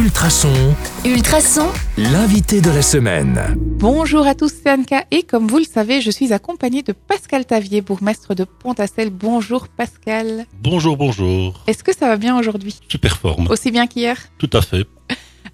Ultrason, Ultrason, l'invité de la semaine. Bonjour à tous, c'est Anka et comme vous le savez, je suis accompagnée de Pascal Tavier, bourgmestre de Pontacelle. Bonjour Pascal. Bonjour, bonjour. Est-ce que ça va bien aujourd'hui? Super forme. Aussi bien qu'hier? Tout à fait.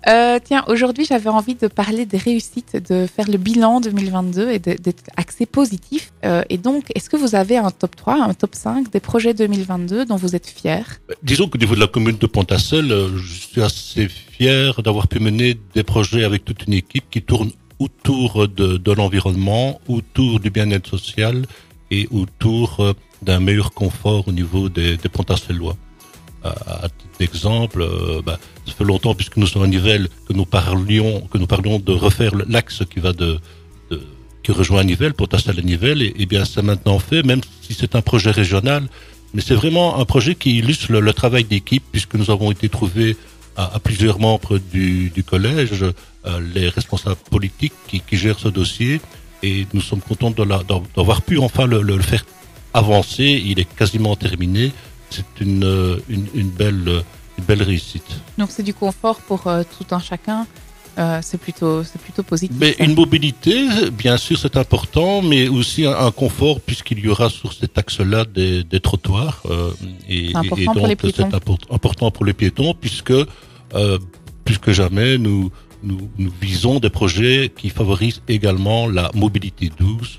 Euh, tiens, aujourd'hui, j'avais envie de parler des réussites, de faire le bilan 2022 et d'être axé positif. Euh, et donc, est-ce que vous avez un top 3, un top 5 des projets 2022 dont vous êtes fiers? Disons qu'au niveau de la commune de euh, je suis assez fier d'avoir pu mener des projets avec toute une équipe qui tourne autour de, l'environnement, autour du bien-être social et autour euh, d'un meilleur confort au niveau des, des. À, titre d'exemple, euh, bah, ça fait longtemps puisque nous sommes à Nivelles que nous parlions que nous parlions de refaire l'axe qui va de, de qui rejoint Nivelles, Pontacelle à Nivelles, et, bien c'est maintenant fait, même si c'est un projet régional, mais c'est vraiment un projet qui illustre le, travail d'équipe puisque nous avons été trouvés à, plusieurs membres du, collège, euh, les responsables politiques qui, gèrent ce dossier, et nous sommes contents d'avoir pu enfin le faire avancer. Il est quasiment terminé. C'est une, euh, une, une belle, euh, une belle réussite. Donc, c'est du confort pour euh, tout un chacun. Euh, c'est plutôt, c'est plutôt positif. Mais ça. une mobilité, bien sûr, c'est important, mais aussi un, un confort puisqu'il y aura sur cet axe-là des, des trottoirs. euh, et, C'est important et pour donc, les c'est import- important pour les piétons puisque plus que jamais, nous, nous, nous visons des projets qui favorisent également la mobilité douce.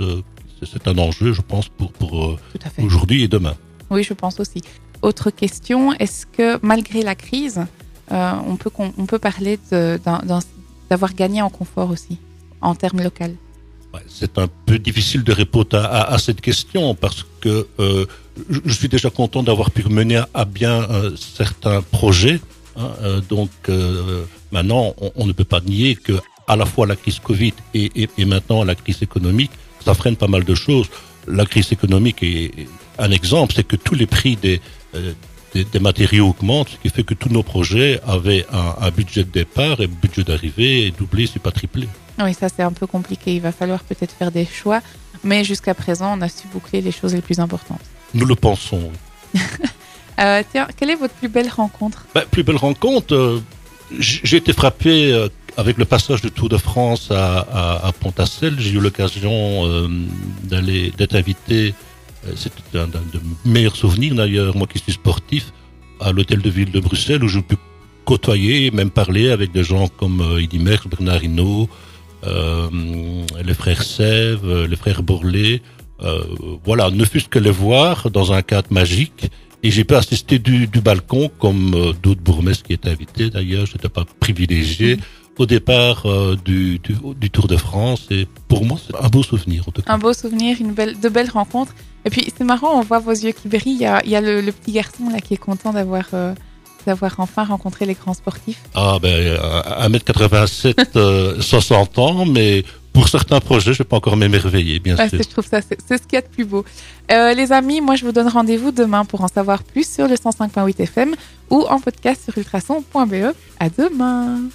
c'est- un enjeu, je pense, pour, pour aujourd'hui et demain. Oui, je pense aussi. Autre question, est-ce que malgré la crise, euh, on, peut, on peut parler d'avoir gagné en confort aussi, en termes locaux? C'est un peu difficile de répondre à, cette question parce que euh, je, suis déjà content d'avoir pu mener à, bien euh, certains projets. hein, donc maintenant, on, on ne peut pas nier que à la fois la crise Covid et, et, maintenant la crise économique, ça freine pas mal de choses. La crise économique est un exemple, c'est que tous les prix des, euh, des, des matériaux augmentent, ce qui fait que tous nos projets avaient un, un budget de départ et un budget d'arrivée doublé, c'est pas triplé. Oui, ça c'est un peu compliqué. Il va falloir peut-être faire des choix. Mais jusqu'à présent, on a su boucler les choses les plus importantes. Nous le pensons. oui. Euh, tiens, quelle est votre plus belle rencontre? Ben, plus belle rencontre, euh, j'ai été frappé avec le passage du Tour de France à, à, à Pontacelle. J'ai eu l'occasion d'aller d'être invité. Euh, C'était un, de mes meilleurs souvenirs d'ailleurs, moi qui suis sportif, à l'hôtel de ville de Bruxelles où je peux côtoyer, même parler avec des gens comme euh, Eddy Merckx, Bernard Hinault, euh, les frères Sèvres, euh, les frères Bourlet. Euh, voilà, ne fût-ce que les voir dans un cadre magique. Et j'ai pu assister du, du balcon, comme euh, d'autres bourgmestres qui étaient invités d'ailleurs, je n'étais pas privilégié, au départ euh, du, du, du Tour de France. Et pour moi, c'est un beau souvenir en tout cas. Un beau souvenir, une belle, de belles rencontres. Et puis c'est marrant, on voit vos yeux qui brillent. Il y a, il y a le, le petit garçon là qui est content d'avoir euh, d'avoir enfin rencontré les grands sportifs. Ah ben, euh, 1m87, euh, 60 ans, mais pour certains projets, je peux encore m'émerveiller, bien Ouais, sûr. je trouve ça, c'est c'est ce qu'il y a de plus beau. Euh, les amis, moi je vous donne rendez-vous demain pour en savoir plus sur le 105.8 FM ou en podcast sur ultrason.be. À demain.